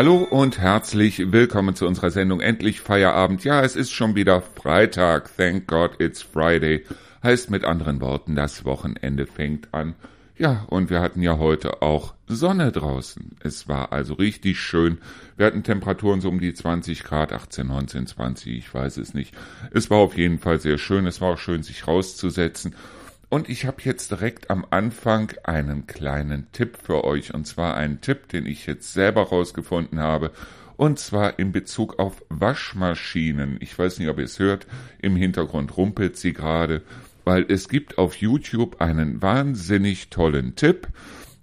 Hallo und herzlich willkommen zu unserer Sendung Endlich Feierabend. Ja, es ist schon wieder Freitag. Thank God it's Friday. Heißt mit anderen Worten, das Wochenende fängt an. Ja, und wir hatten ja heute auch Sonne draußen. Es war also richtig schön. Wir hatten Temperaturen so um die 20 Grad, 18, 19, 20, ich weiß es nicht. Es war auf jeden Fall sehr schön. Es war auch schön, sich rauszusetzen. Und ich habe jetzt direkt am Anfang einen kleinen Tipp für euch. Und zwar einen Tipp, den ich jetzt selber rausgefunden habe. Und zwar in Bezug auf Waschmaschinen. Ich weiß nicht, ob ihr es hört. Im Hintergrund rumpelt sie gerade weil es gibt auf YouTube einen wahnsinnig tollen Tipp.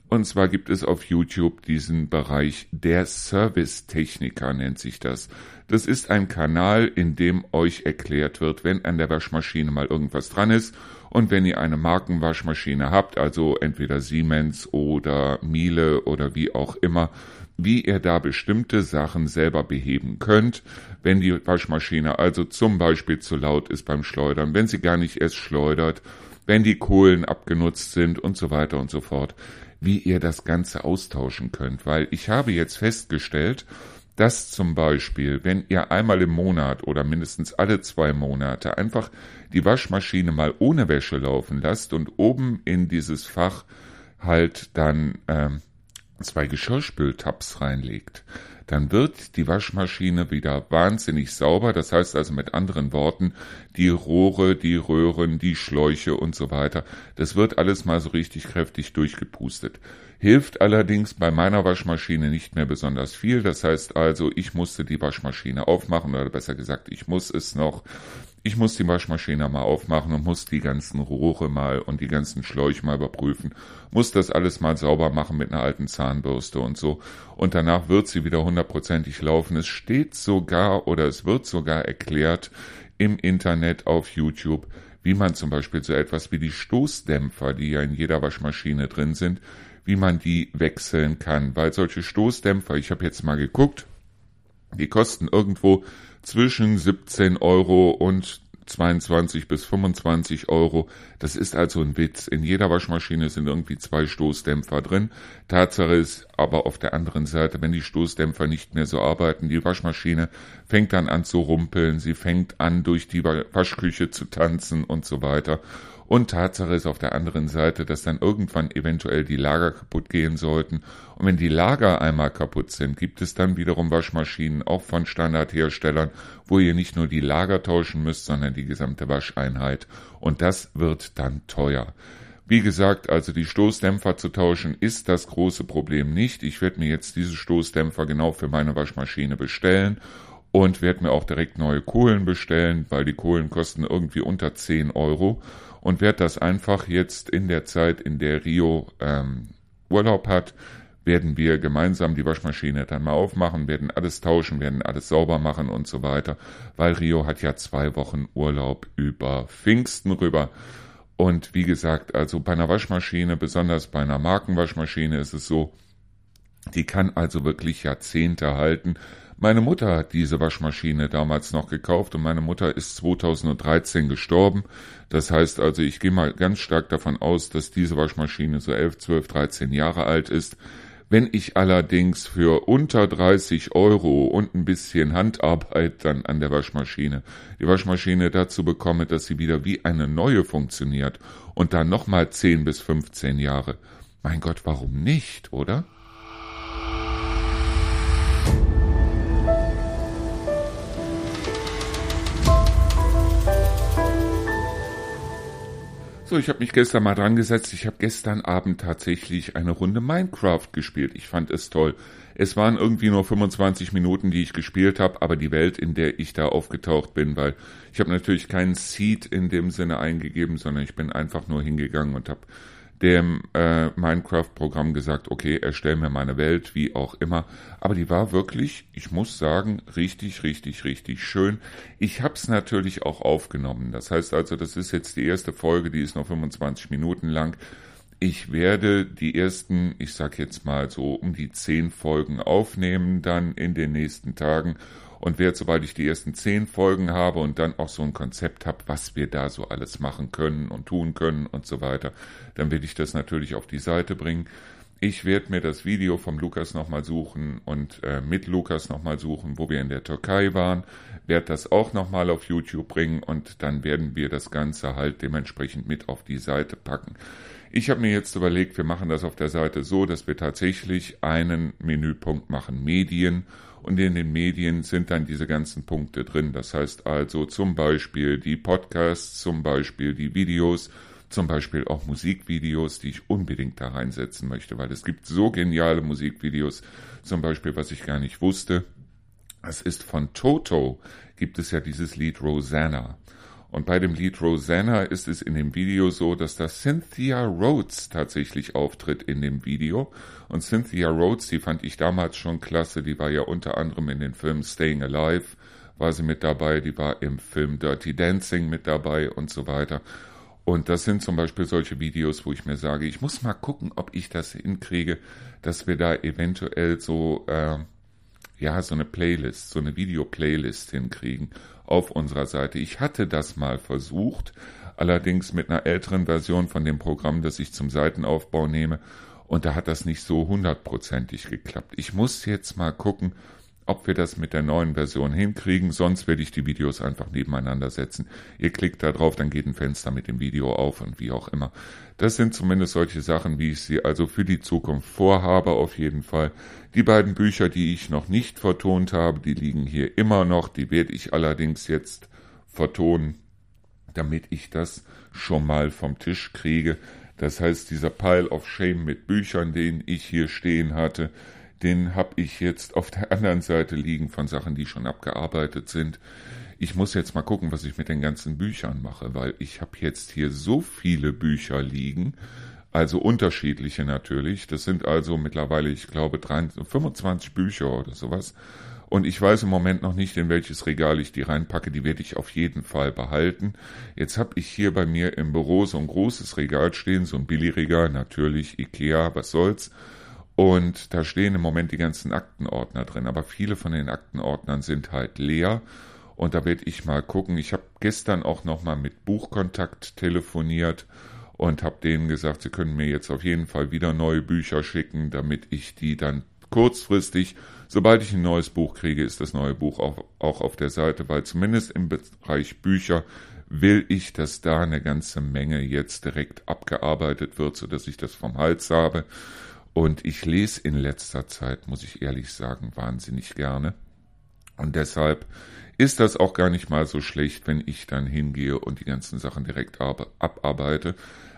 Und zwar gibt es auf YouTube diesen Bereich der Servicetechniker nennt sich das. Das ist ein Kanal, in dem euch erklärt wird, wenn an der Waschmaschine mal irgendwas dran ist und wenn ihr eine Markenwaschmaschine habt, also entweder Siemens oder Miele oder wie auch immer, wie ihr da bestimmte Sachen selber beheben könnt, wenn die Waschmaschine also zum Beispiel zu laut ist beim Schleudern, wenn sie gar nicht erst schleudert, wenn die Kohlen abgenutzt sind und so weiter und so fort, wie ihr das Ganze austauschen könnt, weil ich habe jetzt festgestellt, dass zum Beispiel, wenn ihr einmal im Monat oder mindestens alle zwei Monate einfach die Waschmaschine mal ohne Wäsche laufen lasst und oben in dieses Fach halt dann ähm, zwei Geschirrspültabs reinlegt, dann wird die Waschmaschine wieder wahnsinnig sauber. Das heißt also mit anderen Worten, die Rohre, die Röhren, die Schläuche und so weiter, das wird alles mal so richtig kräftig durchgepustet. Hilft allerdings bei meiner Waschmaschine nicht mehr besonders viel. Das heißt also, ich musste die Waschmaschine aufmachen oder besser gesagt, ich muss es noch ich muss die Waschmaschine mal aufmachen und muss die ganzen Rohre mal und die ganzen Schläuche mal überprüfen, muss das alles mal sauber machen mit einer alten Zahnbürste und so. Und danach wird sie wieder hundertprozentig laufen. Es steht sogar oder es wird sogar erklärt im Internet auf YouTube, wie man zum Beispiel so etwas wie die Stoßdämpfer, die ja in jeder Waschmaschine drin sind, wie man die wechseln kann. Weil solche Stoßdämpfer, ich habe jetzt mal geguckt, die kosten irgendwo zwischen 17 Euro und 22 bis 25 Euro. Das ist also ein Witz. In jeder Waschmaschine sind irgendwie zwei Stoßdämpfer drin. Tatsache ist aber auf der anderen Seite, wenn die Stoßdämpfer nicht mehr so arbeiten, die Waschmaschine fängt dann an zu rumpeln, sie fängt an durch die Waschküche zu tanzen und so weiter. Und Tatsache ist auf der anderen Seite, dass dann irgendwann eventuell die Lager kaputt gehen sollten. Und wenn die Lager einmal kaputt sind, gibt es dann wiederum Waschmaschinen, auch von Standardherstellern, wo ihr nicht nur die Lager tauschen müsst, sondern die gesamte Wascheinheit. Und das wird dann teuer. Wie gesagt, also die Stoßdämpfer zu tauschen ist das große Problem nicht. Ich werde mir jetzt diese Stoßdämpfer genau für meine Waschmaschine bestellen und werde mir auch direkt neue Kohlen bestellen, weil die Kohlen kosten irgendwie unter 10 Euro und werde das einfach jetzt in der Zeit, in der Rio ähm, Urlaub hat, werden wir gemeinsam die Waschmaschine dann mal aufmachen, werden alles tauschen, werden alles sauber machen und so weiter, weil Rio hat ja zwei Wochen Urlaub über Pfingsten rüber. Und wie gesagt, also bei einer Waschmaschine, besonders bei einer Markenwaschmaschine ist es so, die kann also wirklich Jahrzehnte halten. Meine Mutter hat diese Waschmaschine damals noch gekauft und meine Mutter ist 2013 gestorben. Das heißt also, ich gehe mal ganz stark davon aus, dass diese Waschmaschine so 11, 12, 13 Jahre alt ist. Wenn ich allerdings für unter 30 Euro und ein bisschen Handarbeit dann an der Waschmaschine die Waschmaschine dazu bekomme, dass sie wieder wie eine neue funktioniert und dann nochmal 10 bis 15 Jahre, mein Gott, warum nicht, oder? So, ich habe mich gestern mal dran gesetzt. Ich habe gestern Abend tatsächlich eine Runde Minecraft gespielt. Ich fand es toll. Es waren irgendwie nur 25 Minuten, die ich gespielt habe, aber die Welt, in der ich da aufgetaucht bin, weil ich habe natürlich keinen Seed in dem Sinne eingegeben, sondern ich bin einfach nur hingegangen und habe dem äh, Minecraft-Programm gesagt, okay, erstell mir meine Welt, wie auch immer. Aber die war wirklich, ich muss sagen, richtig, richtig, richtig schön. Ich hab's natürlich auch aufgenommen. Das heißt also, das ist jetzt die erste Folge, die ist noch 25 Minuten lang. Ich werde die ersten, ich sag jetzt mal so um die zehn Folgen aufnehmen dann in den nächsten Tagen und werde, sobald ich die ersten zehn Folgen habe und dann auch so ein Konzept habe, was wir da so alles machen können und tun können und so weiter, dann werde ich das natürlich auf die Seite bringen. Ich werde mir das Video vom Lukas nochmal suchen und äh, mit Lukas nochmal suchen, wo wir in der Türkei waren, werde das auch nochmal auf YouTube bringen und dann werden wir das Ganze halt dementsprechend mit auf die Seite packen. Ich habe mir jetzt überlegt, wir machen das auf der Seite so, dass wir tatsächlich einen Menüpunkt machen, Medien, und in den Medien sind dann diese ganzen Punkte drin. Das heißt also zum Beispiel die Podcasts, zum Beispiel die Videos, zum Beispiel auch Musikvideos, die ich unbedingt da reinsetzen möchte, weil es gibt so geniale Musikvideos, zum Beispiel, was ich gar nicht wusste. Es ist von Toto, gibt es ja dieses Lied Rosanna. Und bei dem Lied Rosanna ist es in dem Video so, dass da Cynthia Rhodes tatsächlich auftritt in dem Video. Und Cynthia Rhodes, die fand ich damals schon klasse, die war ja unter anderem in den Filmen Staying Alive, war sie mit dabei, die war im Film Dirty Dancing mit dabei und so weiter. Und das sind zum Beispiel solche Videos, wo ich mir sage, ich muss mal gucken, ob ich das hinkriege, dass wir da eventuell so, äh, ja, so eine Playlist, so eine Video-Playlist hinkriegen auf unserer Seite. Ich hatte das mal versucht, allerdings mit einer älteren Version von dem Programm, das ich zum Seitenaufbau nehme. Und da hat das nicht so hundertprozentig geklappt. Ich muss jetzt mal gucken, ob wir das mit der neuen Version hinkriegen. Sonst werde ich die Videos einfach nebeneinander setzen. Ihr klickt da drauf, dann geht ein Fenster mit dem Video auf und wie auch immer. Das sind zumindest solche Sachen, wie ich sie also für die Zukunft vorhabe, auf jeden Fall. Die beiden Bücher, die ich noch nicht vertont habe, die liegen hier immer noch. Die werde ich allerdings jetzt vertonen, damit ich das schon mal vom Tisch kriege. Das heißt, dieser Pile of Shame mit Büchern, den ich hier stehen hatte, den habe ich jetzt auf der anderen Seite liegen von Sachen, die schon abgearbeitet sind. Ich muss jetzt mal gucken, was ich mit den ganzen Büchern mache, weil ich habe jetzt hier so viele Bücher liegen, also unterschiedliche natürlich. Das sind also mittlerweile, ich glaube, 23, 25 Bücher oder sowas. Und ich weiß im Moment noch nicht, in welches Regal ich die reinpacke. Die werde ich auf jeden Fall behalten. Jetzt habe ich hier bei mir im Büro so ein großes Regal stehen, so ein Billigregal, natürlich Ikea, was soll's. Und da stehen im Moment die ganzen Aktenordner drin, aber viele von den Aktenordnern sind halt leer. Und da werde ich mal gucken. Ich habe gestern auch nochmal mit Buchkontakt telefoniert und habe denen gesagt, sie können mir jetzt auf jeden Fall wieder neue Bücher schicken, damit ich die dann kurzfristig, sobald ich ein neues Buch kriege, ist das neue Buch auch, auch auf der Seite, weil zumindest im Bereich Bücher will ich, dass da eine ganze Menge jetzt direkt abgearbeitet wird, sodass ich das vom Hals habe. Und ich lese in letzter Zeit, muss ich ehrlich sagen, wahnsinnig gerne. Und deshalb ist das auch gar nicht mal so schlecht, wenn ich dann hingehe und die ganzen Sachen direkt abarbeite.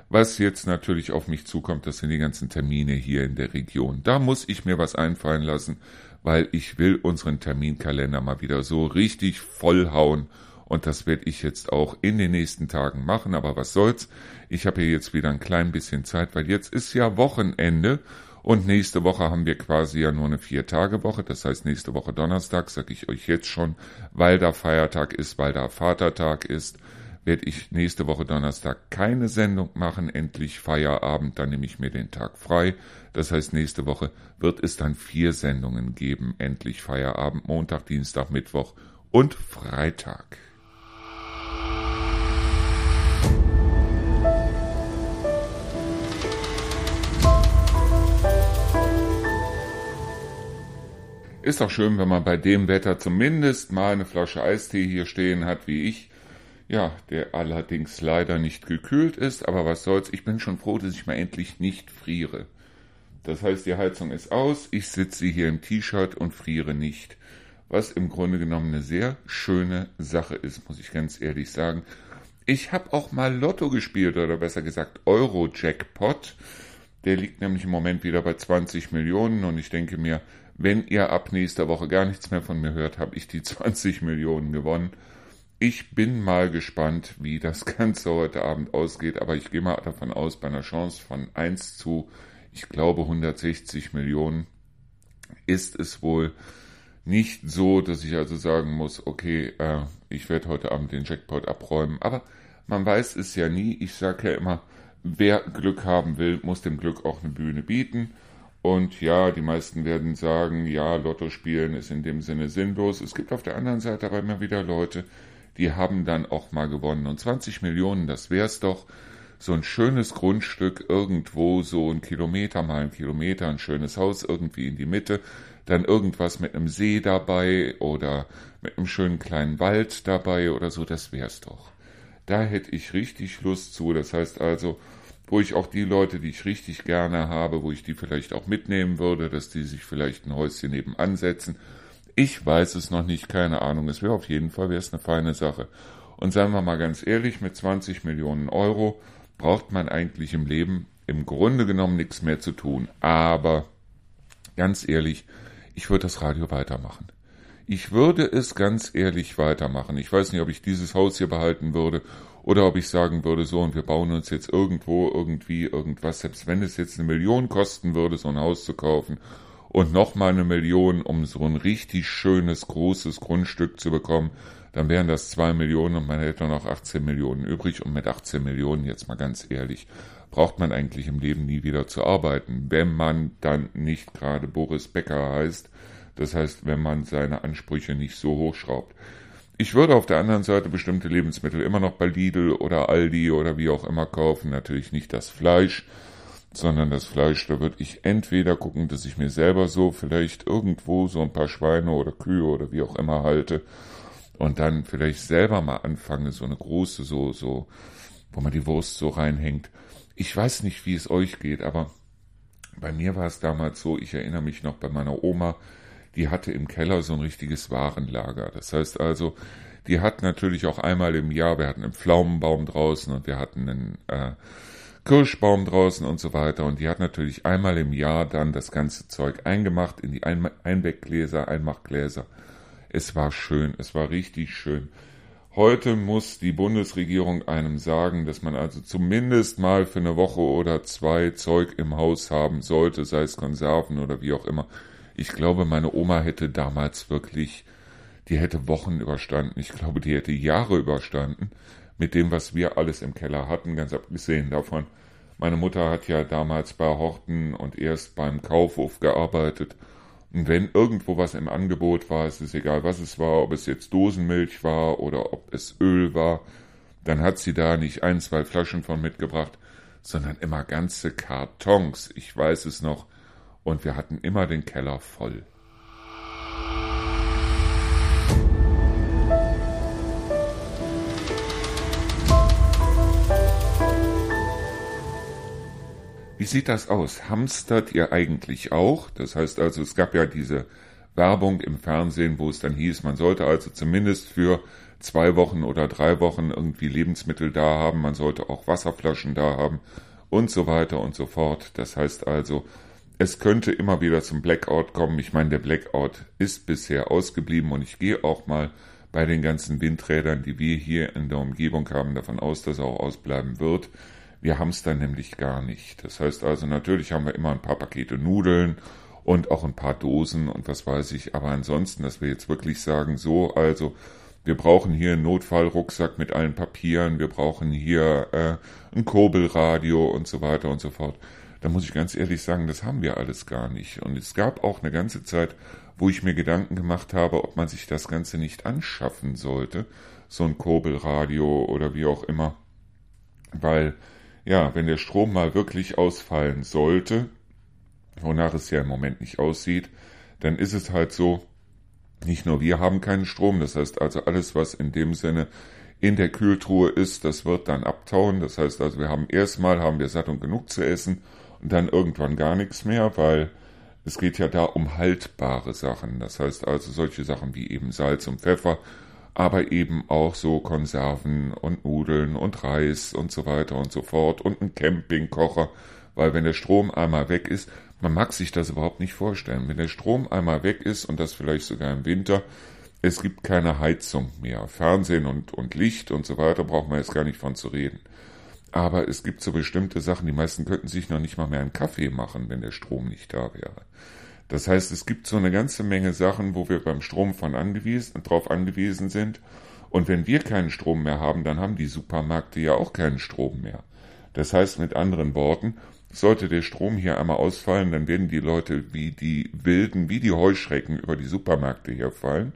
Was jetzt natürlich auf mich zukommt, das sind die ganzen Termine hier in der Region. Da muss ich mir was einfallen lassen, weil ich will unseren Terminkalender mal wieder so richtig vollhauen. Und das werde ich jetzt auch in den nächsten Tagen machen. Aber was soll's? Ich habe hier jetzt wieder ein klein bisschen Zeit, weil jetzt ist ja Wochenende und nächste Woche haben wir quasi ja nur eine Vier-Tage-Woche. Das heißt, nächste Woche Donnerstag, sage ich euch jetzt schon, weil da Feiertag ist, weil da Vatertag ist, werde ich nächste Woche Donnerstag keine Sendung machen. Endlich Feierabend, dann nehme ich mir den Tag frei. Das heißt, nächste Woche wird es dann vier Sendungen geben. Endlich Feierabend, Montag, Dienstag, Mittwoch und Freitag. Ist doch schön, wenn man bei dem Wetter zumindest mal eine Flasche Eistee hier stehen hat, wie ich. Ja, der allerdings leider nicht gekühlt ist, aber was soll's, ich bin schon froh, dass ich mal endlich nicht friere. Das heißt, die Heizung ist aus, ich sitze hier im T-Shirt und friere nicht. Was im Grunde genommen eine sehr schöne Sache ist, muss ich ganz ehrlich sagen. Ich habe auch mal Lotto gespielt, oder besser gesagt Euro-Jackpot. Der liegt nämlich im Moment wieder bei 20 Millionen und ich denke mir, wenn ihr ab nächster Woche gar nichts mehr von mir hört, habe ich die 20 Millionen gewonnen. Ich bin mal gespannt, wie das Ganze heute Abend ausgeht, aber ich gehe mal davon aus, bei einer Chance von 1 zu, ich glaube, 160 Millionen ist es wohl nicht so, dass ich also sagen muss, okay, äh, ich werde heute Abend den Jackpot abräumen. Aber man weiß es ja nie. Ich sage ja immer, wer Glück haben will, muss dem Glück auch eine Bühne bieten. Und ja, die meisten werden sagen, ja, Lotto spielen ist in dem Sinne sinnlos. Es gibt auf der anderen Seite aber immer wieder Leute, die haben dann auch mal gewonnen. Und 20 Millionen, das wär's doch. so ein schönes Grundstück irgendwo, so ein Kilometer mal ein Kilometer, ein schönes Haus irgendwie in die Mitte, dann irgendwas mit einem See dabei oder mit einem schönen kleinen Wald dabei oder so, das wär's doch. Da hätte ich richtig Lust zu. Das heißt also, wo ich auch die Leute, die ich richtig gerne habe, wo ich die vielleicht auch mitnehmen würde, dass die sich vielleicht ein Häuschen nebenan setzen. Ich weiß es noch nicht, keine Ahnung. Es wäre auf jeden Fall wäre eine feine Sache. Und sagen wir mal ganz ehrlich, mit 20 Millionen Euro braucht man eigentlich im Leben im Grunde genommen nichts mehr zu tun. Aber ganz ehrlich, ich würde das Radio weitermachen. Ich würde es ganz ehrlich weitermachen. Ich weiß nicht, ob ich dieses Haus hier behalten würde oder ob ich sagen würde, so und wir bauen uns jetzt irgendwo irgendwie irgendwas, selbst wenn es jetzt eine Million kosten würde, so ein Haus zu kaufen und nochmal eine Million, um so ein richtig schönes, großes Grundstück zu bekommen, dann wären das zwei Millionen und man hätte noch 18 Millionen übrig und mit 18 Millionen, jetzt mal ganz ehrlich, braucht man eigentlich im Leben nie wieder zu arbeiten, wenn man dann nicht gerade Boris Becker heißt. Das heißt, wenn man seine Ansprüche nicht so hochschraubt. Ich würde auf der anderen Seite bestimmte Lebensmittel immer noch bei Lidl oder Aldi oder wie auch immer kaufen. Natürlich nicht das Fleisch, sondern das Fleisch, da würde ich entweder gucken, dass ich mir selber so vielleicht irgendwo so ein paar Schweine oder Kühe oder wie auch immer halte und dann vielleicht selber mal anfange, so eine große, so, so, wo man die Wurst so reinhängt ich weiß nicht, wie es euch geht, aber bei mir war es damals so, ich erinnere mich noch bei meiner Oma, die hatte im Keller so ein richtiges Warenlager. Das heißt also, die hat natürlich auch einmal im Jahr, wir hatten einen Pflaumenbaum draußen und wir hatten einen äh, Kirschbaum draußen und so weiter. Und die hat natürlich einmal im Jahr dann das ganze Zeug eingemacht in die Ein Einweggläser, Einmachgläser. Es war schön, es war richtig schön. Heute muss die Bundesregierung einem sagen, dass man also zumindest mal für eine Woche oder zwei Zeug im Haus haben sollte, sei es Konserven oder wie auch immer. Ich glaube, meine Oma hätte damals wirklich, die hätte Wochen überstanden. Ich glaube, die hätte Jahre überstanden mit dem, was wir alles im Keller hatten, ganz abgesehen davon. Meine Mutter hat ja damals bei Horten und erst beim Kaufhof gearbeitet und wenn irgendwo was im Angebot war, es ist egal, was es war, ob es jetzt Dosenmilch war oder ob es Öl war, dann hat sie da nicht ein, zwei Flaschen von mitgebracht, sondern immer ganze Kartons, ich weiß es noch, und wir hatten immer den Keller voll. Wie sieht das aus? Hamstert ihr eigentlich auch? Das heißt also, es gab ja diese Werbung im Fernsehen, wo es dann hieß, man sollte also zumindest für zwei Wochen oder drei Wochen irgendwie Lebensmittel da haben, man sollte auch Wasserflaschen da haben und so weiter und so fort. Das heißt also, es könnte immer wieder zum Blackout kommen. Ich meine, der Blackout ist bisher ausgeblieben und ich gehe auch mal bei den ganzen Windrädern, die wir hier in der Umgebung haben, davon aus, dass er auch ausbleiben wird. Wir haben es dann nämlich gar nicht. Das heißt also, natürlich haben wir immer ein paar Pakete Nudeln und auch ein paar Dosen und was weiß ich. Aber ansonsten, dass wir jetzt wirklich sagen, so, also, wir brauchen hier einen Notfallrucksack mit allen Papieren, wir brauchen hier äh, ein Kurbelradio und so weiter und so fort. Da muss ich ganz ehrlich sagen, das haben wir alles gar nicht. Und es gab auch eine ganze Zeit, wo ich mir Gedanken gemacht habe, ob man sich das Ganze nicht anschaffen sollte, so ein Kurbelradio oder wie auch immer, weil ja, wenn der Strom mal wirklich ausfallen sollte, wonach es ja im Moment nicht aussieht, dann ist es halt so, nicht nur wir haben keinen Strom, das heißt also alles, was in dem Sinne in der Kühltruhe ist, das wird dann abtauen. Das heißt also, wir haben erstmal haben wir satt und genug zu essen und dann irgendwann gar nichts mehr, weil es geht ja da um haltbare Sachen. Das heißt also solche Sachen wie eben Salz und Pfeffer aber eben auch so Konserven und Nudeln und Reis und so weiter und so fort und ein Campingkocher, weil wenn der Strom einmal weg ist, man mag sich das überhaupt nicht vorstellen, wenn der Strom einmal weg ist und das vielleicht sogar im Winter, es gibt keine Heizung mehr, Fernsehen und, und Licht und so weiter braucht man jetzt gar nicht von zu reden. Aber es gibt so bestimmte Sachen, die meisten könnten sich noch nicht mal mehr einen Kaffee machen, wenn der Strom nicht da wäre. Das heißt, es gibt so eine ganze Menge Sachen, wo wir beim Strom von angewiesen, drauf angewiesen sind. Und wenn wir keinen Strom mehr haben, dann haben die Supermärkte ja auch keinen Strom mehr. Das heißt mit anderen Worten, sollte der Strom hier einmal ausfallen, dann werden die Leute wie die Wilden, wie die Heuschrecken über die Supermärkte herfallen.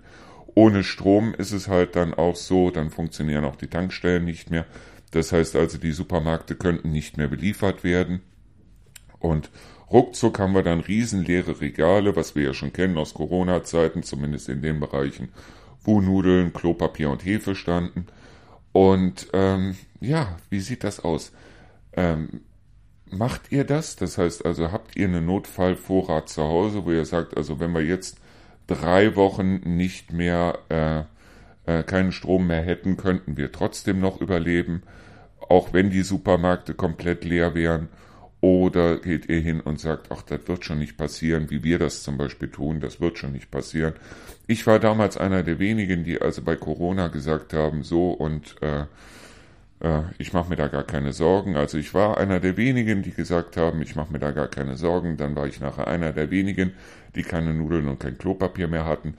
Ohne Strom ist es halt dann auch so, dann funktionieren auch die Tankstellen nicht mehr. Das heißt also, die Supermärkte könnten nicht mehr beliefert werden. Und ruckzuck haben wir dann riesenleere Regale, was wir ja schon kennen aus Corona-Zeiten, zumindest in den Bereichen, wo Nudeln, Klopapier und Hefe standen. Und ähm, ja, wie sieht das aus? Ähm, macht ihr das? Das heißt also, habt ihr einen Notfallvorrat zu Hause, wo ihr sagt, also wenn wir jetzt drei Wochen nicht mehr äh, äh, keinen Strom mehr hätten, könnten wir trotzdem noch überleben, auch wenn die Supermärkte komplett leer wären. Oder geht ihr hin und sagt, ach, das wird schon nicht passieren, wie wir das zum Beispiel tun, das wird schon nicht passieren. Ich war damals einer der wenigen, die also bei Corona gesagt haben, so und äh, äh, ich mache mir da gar keine Sorgen. Also ich war einer der wenigen, die gesagt haben, ich mache mir da gar keine Sorgen. Dann war ich nachher einer der wenigen, die keine Nudeln und kein Klopapier mehr hatten.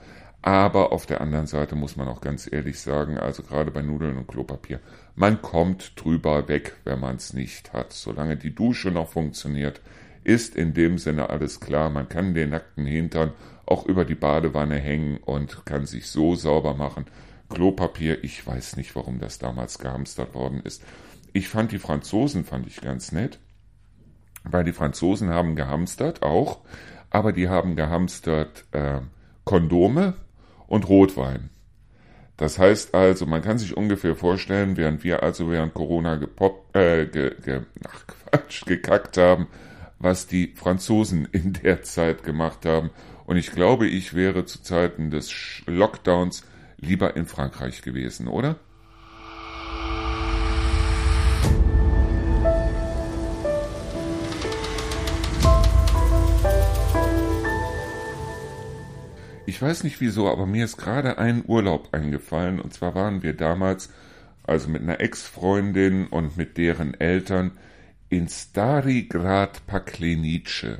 Aber auf der anderen Seite muss man auch ganz ehrlich sagen, also gerade bei Nudeln und Klopapier, man kommt drüber weg, wenn man es nicht hat. Solange die Dusche noch funktioniert, ist in dem Sinne alles klar. Man kann den nackten Hintern auch über die Badewanne hängen und kann sich so sauber machen. Klopapier, ich weiß nicht, warum das damals gehamstert worden ist. Ich fand die Franzosen, fand ich ganz nett, weil die Franzosen haben gehamstert auch, aber die haben gehamstert äh, Kondome, und Rotwein. Das heißt also, man kann sich ungefähr vorstellen, während wir also während Corona gepoppt, äh, ge, ge, ach Quatsch, gekackt haben, was die Franzosen in der Zeit gemacht haben. Und ich glaube, ich wäre zu Zeiten des Lockdowns lieber in Frankreich gewesen, oder? Ich weiß nicht wieso, aber mir ist gerade ein Urlaub eingefallen. Und zwar waren wir damals, also mit einer Ex-Freundin und mit deren Eltern, in Stari Grad Paklenice.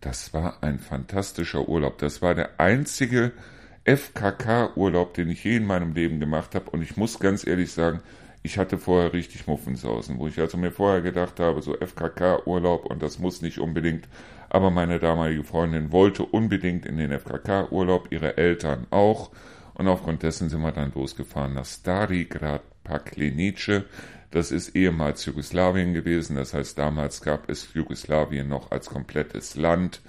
Das war ein fantastischer Urlaub. Das war der einzige FKK-Urlaub, den ich je in meinem Leben gemacht habe. Und ich muss ganz ehrlich sagen, ich hatte vorher richtig Muffensausen, wo ich also mir vorher gedacht habe, so FKK-Urlaub und das muss nicht unbedingt aber meine damalige Freundin wollte unbedingt in den FKK-Urlaub, ihre Eltern auch. Und aufgrund dessen sind wir dann losgefahren nach Stari Grad Paklenice. Das ist ehemals Jugoslawien gewesen. Das heißt, damals gab es Jugoslawien noch als komplettes Land.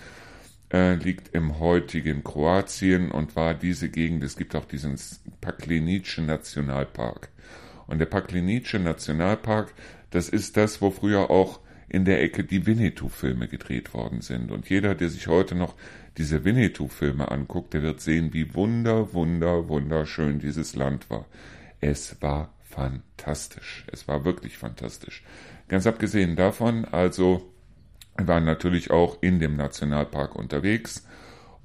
Äh, liegt im heutigen Kroatien und war diese Gegend. Es gibt auch diesen Paklenice Nationalpark. Und der Paklenice Nationalpark, das ist das, wo früher auch in der Ecke die Winnetou-Filme gedreht worden sind. Und jeder, der sich heute noch diese Winnetou-Filme anguckt, der wird sehen, wie wunder, wunder, wunderschön dieses Land war. Es war fantastisch. Es war wirklich fantastisch. Ganz abgesehen davon, also, waren natürlich auch in dem Nationalpark unterwegs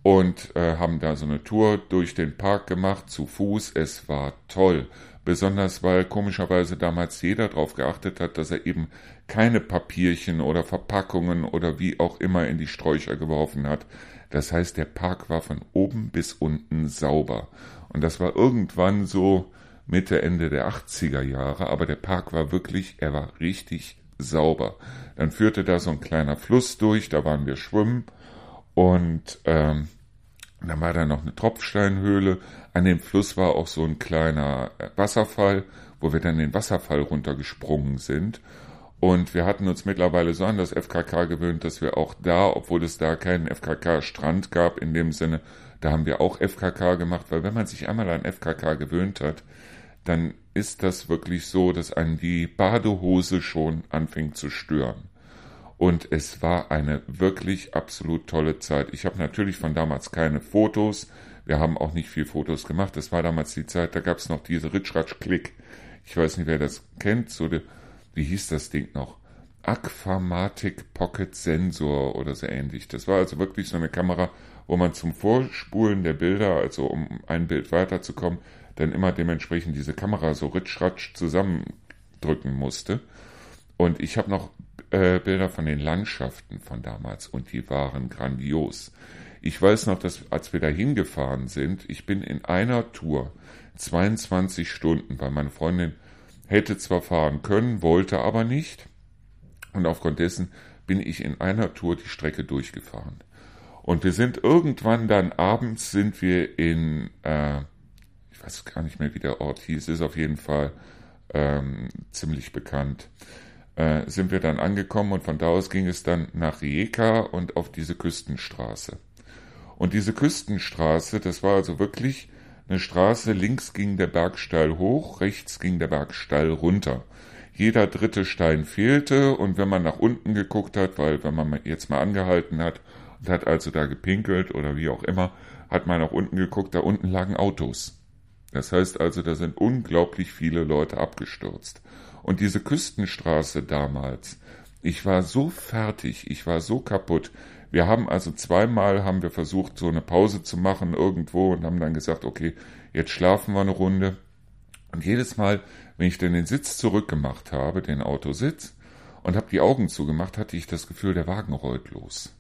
und äh, haben da so eine Tour durch den Park gemacht, zu Fuß. Es war toll. Besonders weil komischerweise damals jeder darauf geachtet hat, dass er eben keine Papierchen oder Verpackungen oder wie auch immer in die Sträucher geworfen hat. Das heißt, der Park war von oben bis unten sauber. Und das war irgendwann so Mitte, Ende der 80er Jahre, aber der Park war wirklich, er war richtig sauber. Dann führte da so ein kleiner Fluss durch, da waren wir schwimmen und ähm, dann war da noch eine Tropfsteinhöhle. An dem Fluss war auch so ein kleiner äh, Wasserfall, wo wir dann den Wasserfall runtergesprungen sind. Und wir hatten uns mittlerweile so an das FKK gewöhnt, dass wir auch da, obwohl es da keinen FKK-Strand gab, in dem Sinne, da haben wir auch FKK gemacht, weil wenn man sich einmal an FKK gewöhnt hat, dann ist das wirklich so, dass einen die Badehose schon anfängt zu stören. Und es war eine wirklich absolut tolle Zeit. Ich habe natürlich von damals keine Fotos. Wir haben auch nicht viel Fotos gemacht. Das war damals die Zeit, da gab es noch diese Ritschratsch-Klick. Ich weiß nicht, wer das kennt. So die, wie hieß das Ding noch? Aquamatic Pocket Sensor oder so ähnlich. Das war also wirklich so eine Kamera, wo man zum Vorspulen der Bilder, also um ein Bild weiterzukommen, dann immer dementsprechend diese Kamera so ritschratsch zusammendrücken musste. Und ich habe noch äh, Bilder von den Landschaften von damals und die waren grandios. Ich weiß noch, dass als wir da hingefahren sind, ich bin in einer Tour 22 Stunden, weil meine Freundin hätte zwar fahren können, wollte aber nicht. Und aufgrund dessen bin ich in einer Tour die Strecke durchgefahren. Und wir sind irgendwann dann abends sind wir in, äh, ich weiß gar nicht mehr, wie der Ort hieß, ist auf jeden Fall ähm, ziemlich bekannt. Äh, sind wir dann angekommen und von da aus ging es dann nach Rijeka und auf diese Küstenstraße. Und diese Küstenstraße, das war also wirklich eine Straße, links ging der Berg steil hoch, rechts ging der Berg steil runter. Jeder dritte Stein fehlte und wenn man nach unten geguckt hat, weil wenn man jetzt mal angehalten hat und hat also da gepinkelt oder wie auch immer, hat man nach unten geguckt, da unten lagen Autos. Das heißt also, da sind unglaublich viele Leute abgestürzt. Und diese Küstenstraße damals, ich war so fertig, ich war so kaputt. Wir haben also zweimal haben wir versucht, so eine Pause zu machen irgendwo und haben dann gesagt, okay, jetzt schlafen wir eine Runde. Und jedes Mal, wenn ich dann den Sitz zurückgemacht habe, den Autositz, und habe die Augen zugemacht, hatte ich das Gefühl, der Wagen rollt los.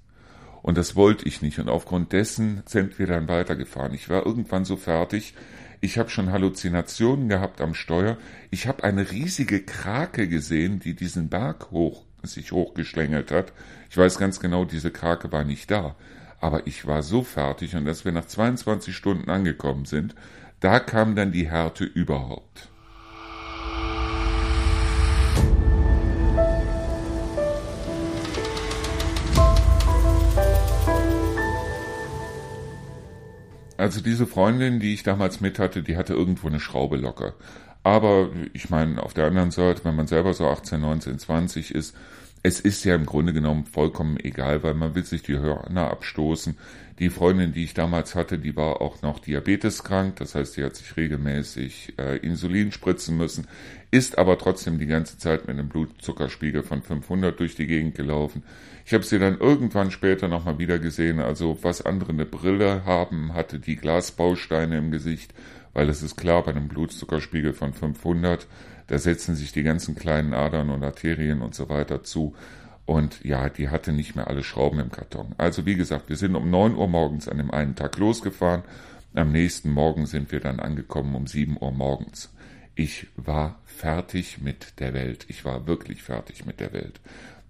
Und das wollte ich nicht. Und aufgrund dessen sind wir dann weitergefahren. Ich war irgendwann so fertig. Ich habe schon Halluzinationen gehabt am Steuer. Ich habe eine riesige Krake gesehen, die diesen Berg hoch sich hochgeschlängelt hat. Ich weiß ganz genau, diese Krake war nicht da. Aber ich war so fertig und als wir nach 22 Stunden angekommen sind, da kam dann die Härte überhaupt. Also diese Freundin, die ich damals mit hatte, die hatte irgendwo eine Schraube locker. Aber ich meine, auf der anderen Seite, wenn man selber so 18, 19, 20 ist, es ist ja im Grunde genommen vollkommen egal, weil man will sich die Hörner abstoßen. Die Freundin, die ich damals hatte, die war auch noch diabeteskrank, das heißt, sie hat sich regelmäßig äh, Insulin spritzen müssen, ist aber trotzdem die ganze Zeit mit einem Blutzuckerspiegel von 500 durch die Gegend gelaufen. Ich habe sie dann irgendwann später nochmal wieder gesehen, also was andere eine Brille haben, hatte die Glasbausteine im Gesicht, weil es ist klar, bei einem Blutzuckerspiegel von 500, da setzen sich die ganzen kleinen Adern und Arterien und so weiter zu. Und ja, die hatte nicht mehr alle Schrauben im Karton. Also wie gesagt, wir sind um 9 Uhr morgens an dem einen Tag losgefahren. Am nächsten Morgen sind wir dann angekommen um 7 Uhr morgens. Ich war fertig mit der Welt. Ich war wirklich fertig mit der Welt.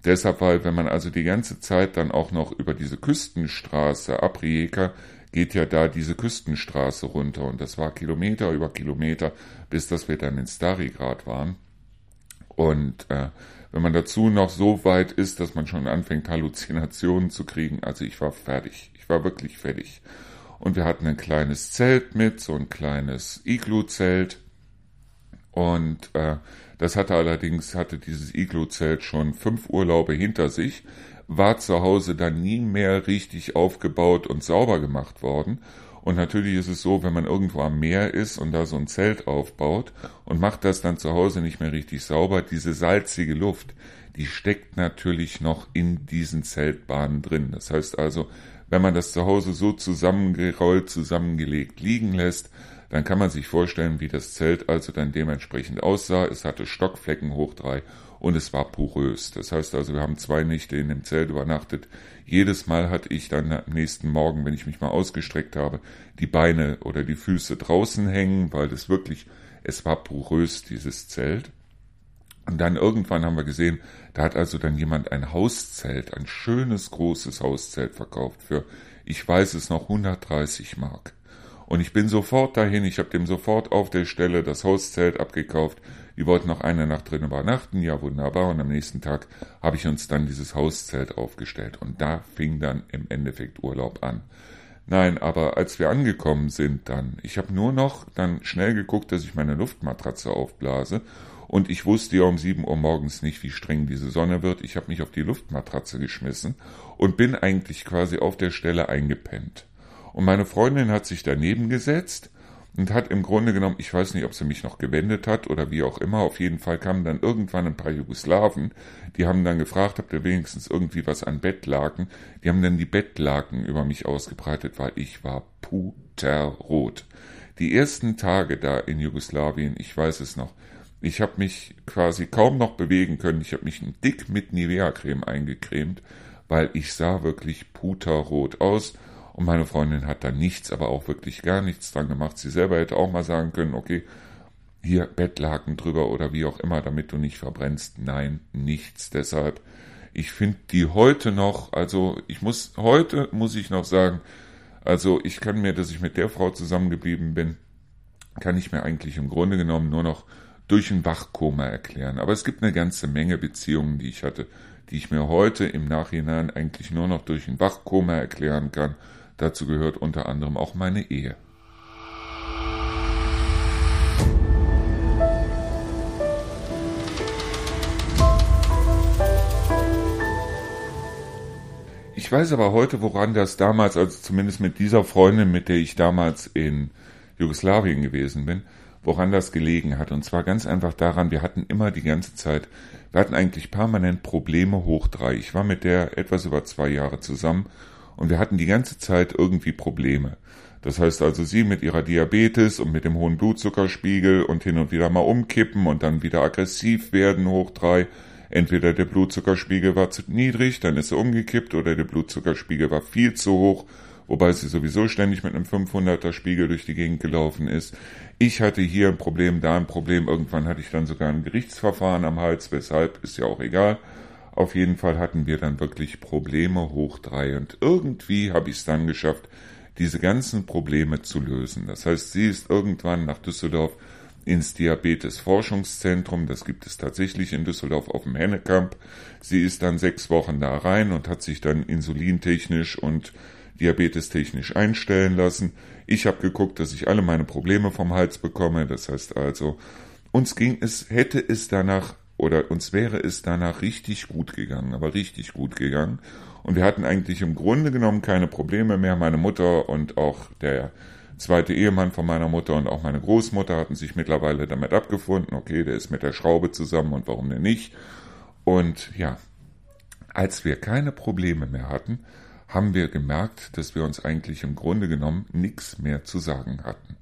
Deshalb, weil wenn man also die ganze Zeit dann auch noch über diese Küstenstraße ab Rijeka geht ja da diese Küstenstraße runter und das war Kilometer über Kilometer, bis dass wir dann in Starigrad waren. Und äh, wenn man dazu noch so weit ist, dass man schon anfängt, Halluzinationen zu kriegen, also ich war fertig, ich war wirklich fertig. Und wir hatten ein kleines Zelt mit, so ein kleines Iglu-Zelt. Und äh, das hatte allerdings, hatte dieses Iglu-Zelt schon fünf Urlaube hinter sich, war zu Hause dann nie mehr richtig aufgebaut und sauber gemacht worden. Und natürlich ist es so, wenn man irgendwo am Meer ist und da so ein Zelt aufbaut und macht das dann zu Hause nicht mehr richtig sauber, diese salzige Luft, die steckt natürlich noch in diesen Zeltbahnen drin. Das heißt also, wenn man das zu Hause so zusammengerollt, zusammengelegt liegen lässt, dann kann man sich vorstellen, wie das Zelt also dann dementsprechend aussah. Es hatte Stockflecken hoch drei und es war porös. Das heißt also, wir haben zwei Nächte in dem Zelt übernachtet. Jedes Mal hatte ich dann am nächsten Morgen, wenn ich mich mal ausgestreckt habe, die Beine oder die Füße draußen hängen, weil es wirklich, es war porös, dieses Zelt. Und dann irgendwann haben wir gesehen, da hat also dann jemand ein Hauszelt, ein schönes großes Hauszelt verkauft für, ich weiß es noch, 130 Mark. Und ich bin sofort dahin, ich habe dem sofort auf der Stelle das Hauszelt abgekauft, die wollten noch eine Nacht drin übernachten, ja wunderbar. Und am nächsten Tag habe ich uns dann dieses Hauszelt aufgestellt. Und da fing dann im Endeffekt Urlaub an. Nein, aber als wir angekommen sind dann, ich habe nur noch dann schnell geguckt, dass ich meine Luftmatratze aufblase. Und ich wusste ja um sieben Uhr morgens nicht, wie streng diese Sonne wird. Ich habe mich auf die Luftmatratze geschmissen und bin eigentlich quasi auf der Stelle eingepennt. Und meine Freundin hat sich daneben gesetzt und hat im Grunde genommen, ich weiß nicht, ob sie mich noch gewendet hat oder wie auch immer, auf jeden Fall kamen dann irgendwann ein paar Jugoslawen, die haben dann gefragt, habt ihr wenigstens irgendwie was an Bettlaken? Die haben dann die Bettlaken über mich ausgebreitet, weil ich war puterrot. Die ersten Tage da in Jugoslawien, ich weiß es noch, ich habe mich quasi kaum noch bewegen können, ich habe mich dick mit Nivea-Creme eingecremt, weil ich sah wirklich puterrot aus und meine Freundin hat da nichts, aber auch wirklich gar nichts dran gemacht. Sie selber hätte auch mal sagen können, okay, hier Bettlaken drüber oder wie auch immer, damit du nicht verbrennst. Nein, nichts. Deshalb, ich finde die heute noch, also ich muss, heute muss ich noch sagen, also ich kann mir, dass ich mit der Frau zusammengeblieben bin, kann ich mir eigentlich im Grunde genommen nur noch durch ein Wachkoma erklären. Aber es gibt eine ganze Menge Beziehungen, die ich hatte, die ich mir heute im Nachhinein eigentlich nur noch durch ein Wachkoma erklären kann. Dazu gehört unter anderem auch meine Ehe. Ich weiß aber heute, woran das damals, also zumindest mit dieser Freundin, mit der ich damals in Jugoslawien gewesen bin, woran das gelegen hat. Und zwar ganz einfach daran, wir hatten immer die ganze Zeit, wir hatten eigentlich permanent Probleme hoch drei. Ich war mit der etwas über zwei Jahre zusammen und wir hatten die ganze Zeit irgendwie Probleme. Das heißt also, sie mit ihrer Diabetes und mit dem hohen Blutzuckerspiegel und hin und wieder mal umkippen und dann wieder aggressiv werden hoch drei. Entweder der Blutzuckerspiegel war zu niedrig, dann ist sie umgekippt, oder der Blutzuckerspiegel war viel zu hoch, wobei sie sowieso ständig mit einem 500er Spiegel durch die Gegend gelaufen ist. Ich hatte hier ein Problem, da ein Problem. Irgendwann hatte ich dann sogar ein Gerichtsverfahren am Hals, weshalb ist ja auch egal. Auf jeden Fall hatten wir dann wirklich Probleme hoch drei und irgendwie habe ich es dann geschafft, diese ganzen Probleme zu lösen. Das heißt, sie ist irgendwann nach Düsseldorf ins Diabetes-Forschungszentrum. Das gibt es tatsächlich in Düsseldorf auf dem Hennekamp. Sie ist dann sechs Wochen da rein und hat sich dann insulintechnisch und diabetestechnisch einstellen lassen. Ich habe geguckt, dass ich alle meine Probleme vom Hals bekomme. Das heißt also, uns ging es, hätte es danach oder uns wäre es danach richtig gut gegangen, aber richtig gut gegangen. Und wir hatten eigentlich im Grunde genommen keine Probleme mehr. Meine Mutter und auch der zweite Ehemann von meiner Mutter und auch meine Großmutter hatten sich mittlerweile damit abgefunden, okay, der ist mit der Schraube zusammen und warum denn nicht? Und ja, als wir keine Probleme mehr hatten, haben wir gemerkt, dass wir uns eigentlich im Grunde genommen nichts mehr zu sagen hatten.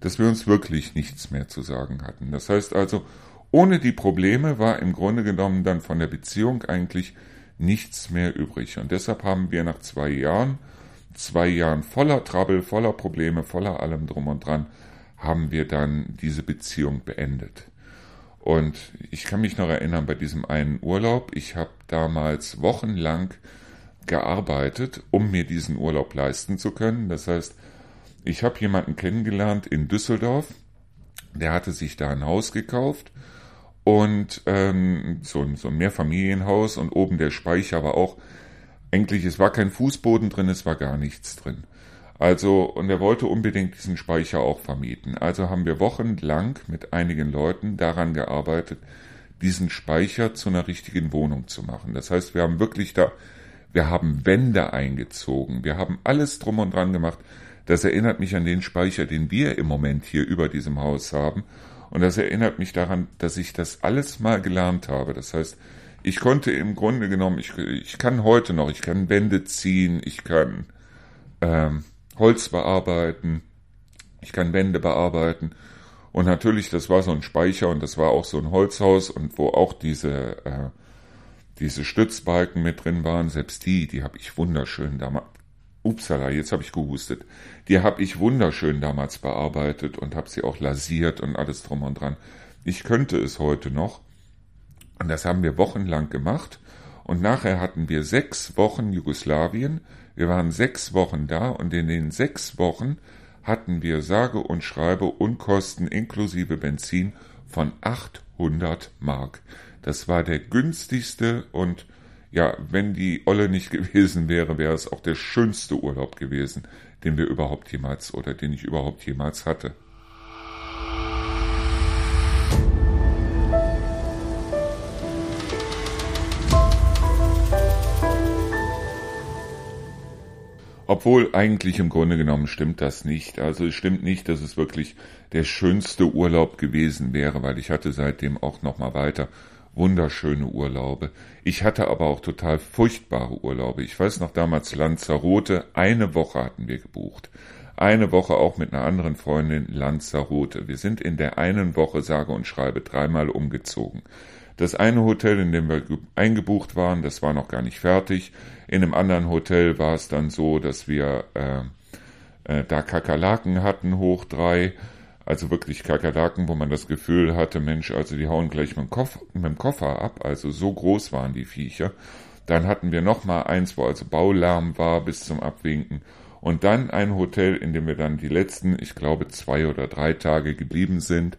Dass wir uns wirklich nichts mehr zu sagen hatten. Das heißt also, ohne die Probleme war im Grunde genommen dann von der Beziehung eigentlich nichts mehr übrig. Und deshalb haben wir nach zwei Jahren zwei Jahren voller Trouble, voller Probleme, voller allem drum und dran, haben wir dann diese Beziehung beendet. Und ich kann mich noch erinnern bei diesem einen Urlaub, ich habe damals wochenlang gearbeitet, um mir diesen Urlaub leisten zu können. Das heißt, ich habe jemanden kennengelernt in Düsseldorf, der hatte sich da ein Haus gekauft und ähm, so, so ein Mehrfamilienhaus und oben der Speicher war auch eigentlich, es war kein Fußboden drin, es war gar nichts drin. Also, und er wollte unbedingt diesen Speicher auch vermieten. Also haben wir wochenlang mit einigen Leuten daran gearbeitet, diesen Speicher zu einer richtigen Wohnung zu machen. Das heißt, wir haben wirklich da, wir haben Wände eingezogen, wir haben alles drum und dran gemacht. Das erinnert mich an den Speicher, den wir im Moment hier über diesem Haus haben. Und das erinnert mich daran, dass ich das alles mal gelernt habe. Das heißt, ich konnte im Grunde genommen, ich, ich kann heute noch, ich kann Wände ziehen, ich kann ähm, Holz bearbeiten, ich kann Wände bearbeiten. Und natürlich, das war so ein Speicher und das war auch so ein Holzhaus und wo auch diese, äh, diese Stützbalken mit drin waren, selbst die, die habe ich wunderschön damals, upsala, jetzt habe ich gehustet, die habe ich wunderschön damals bearbeitet und habe sie auch lasiert und alles drum und dran. Ich könnte es heute noch, und das haben wir wochenlang gemacht. Und nachher hatten wir sechs Wochen Jugoslawien. Wir waren sechs Wochen da und in den sechs Wochen hatten wir sage und schreibe Unkosten inklusive Benzin von 800 Mark. Das war der günstigste und ja, wenn die Olle nicht gewesen wäre, wäre es auch der schönste Urlaub gewesen, den wir überhaupt jemals oder den ich überhaupt jemals hatte. Obwohl eigentlich im Grunde genommen stimmt das nicht. Also es stimmt nicht, dass es wirklich der schönste Urlaub gewesen wäre, weil ich hatte seitdem auch noch mal weiter wunderschöne Urlaube. Ich hatte aber auch total furchtbare Urlaube. Ich weiß noch damals Lanzarote, eine Woche hatten wir gebucht. Eine Woche auch mit einer anderen Freundin Lanzarote. Wir sind in der einen Woche sage und schreibe dreimal umgezogen. Das eine Hotel, in dem wir eingebucht waren, das war noch gar nicht fertig. In einem anderen Hotel war es dann so, dass wir äh, äh, da Kakerlaken hatten, hoch drei. Also wirklich Kakerlaken, wo man das Gefühl hatte, Mensch, also die hauen gleich mit dem, Koffer, mit dem Koffer ab. Also so groß waren die Viecher. Dann hatten wir noch mal eins, wo also Baulärm war bis zum Abwinken. Und dann ein Hotel, in dem wir dann die letzten, ich glaube, zwei oder drei Tage geblieben sind.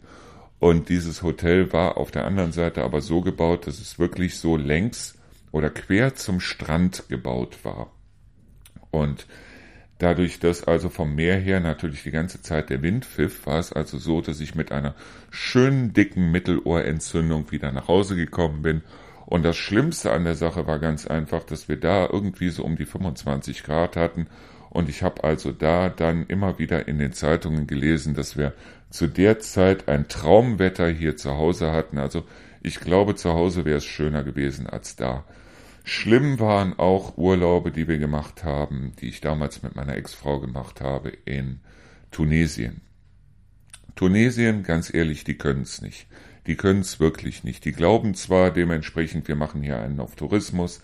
Und dieses Hotel war auf der anderen Seite aber so gebaut, dass es wirklich so längs oder quer zum Strand gebaut war. Und dadurch, dass also vom Meer her natürlich die ganze Zeit der Wind pfiff, war es also so, dass ich mit einer schönen dicken Mittelohrentzündung wieder nach Hause gekommen bin. Und das Schlimmste an der Sache war ganz einfach, dass wir da irgendwie so um die 25 Grad hatten. Und ich habe also da dann immer wieder in den Zeitungen gelesen, dass wir zu der Zeit ein Traumwetter hier zu Hause hatten. Also ich glaube, zu Hause wäre es schöner gewesen als da. Schlimm waren auch Urlaube, die wir gemacht haben, die ich damals mit meiner Ex-Frau gemacht habe in Tunesien. Tunesien, ganz ehrlich, die können es nicht. Die können es wirklich nicht. Die glauben zwar dementsprechend, wir machen hier einen auf Tourismus,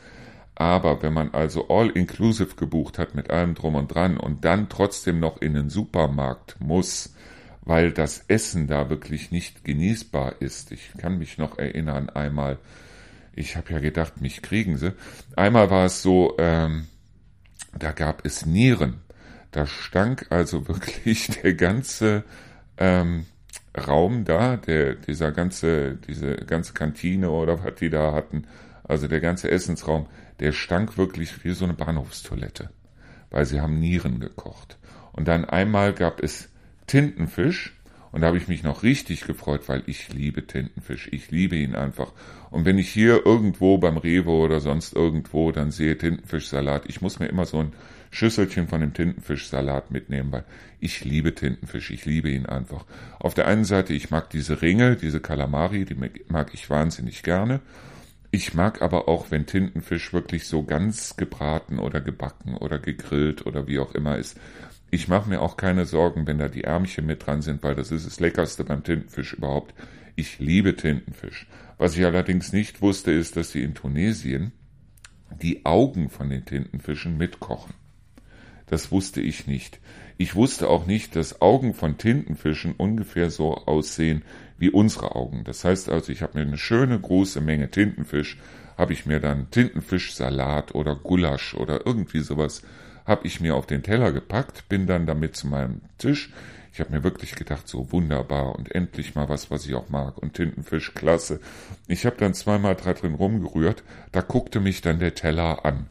aber wenn man also all-inclusive gebucht hat mit allem drum und dran und dann trotzdem noch in den Supermarkt muss, weil das Essen da wirklich nicht genießbar ist. Ich kann mich noch erinnern, einmal ich habe ja gedacht, mich kriegen sie. Einmal war es so, ähm, da gab es Nieren. Da stank also wirklich der ganze ähm, Raum da, der, dieser ganze, diese ganze Kantine oder was die da hatten, also der ganze Essensraum, der stank wirklich wie so eine Bahnhofstoilette, weil sie haben Nieren gekocht. Und dann einmal gab es Tintenfisch, und da habe ich mich noch richtig gefreut, weil ich liebe Tintenfisch. Ich liebe ihn einfach. Und wenn ich hier irgendwo beim Rewe oder sonst irgendwo dann sehe Tintenfischsalat, ich muss mir immer so ein Schüsselchen von dem Tintenfischsalat mitnehmen, weil ich liebe Tintenfisch. Ich liebe ihn einfach. Auf der einen Seite, ich mag diese Ringe, diese Kalamari, die mag ich wahnsinnig gerne. Ich mag aber auch, wenn Tintenfisch wirklich so ganz gebraten oder gebacken oder gegrillt oder wie auch immer ist. Ich mache mir auch keine Sorgen, wenn da die Ärmchen mit dran sind, weil das ist das Leckerste beim Tintenfisch überhaupt. Ich liebe Tintenfisch. Was ich allerdings nicht wusste, ist, dass sie in Tunesien die Augen von den Tintenfischen mitkochen. Das wusste ich nicht. Ich wusste auch nicht, dass Augen von Tintenfischen ungefähr so aussehen wie unsere Augen. Das heißt also, ich habe mir eine schöne große Menge Tintenfisch, habe ich mir dann Tintenfischsalat oder Gulasch oder irgendwie sowas habe ich mir auf den Teller gepackt, bin dann damit zu meinem Tisch. Ich habe mir wirklich gedacht, so wunderbar und endlich mal was, was ich auch mag. Und Tintenfisch, klasse. Ich habe dann zweimal drei drin rumgerührt, da guckte mich dann der Teller an.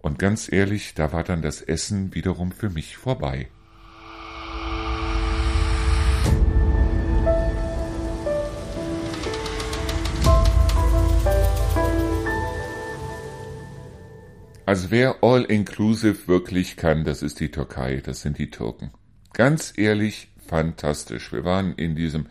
Und ganz ehrlich, da war dann das Essen wiederum für mich vorbei. Also wer All-Inclusive wirklich kann, das ist die Türkei, das sind die Türken. Ganz ehrlich, fantastisch. Wir waren in diesem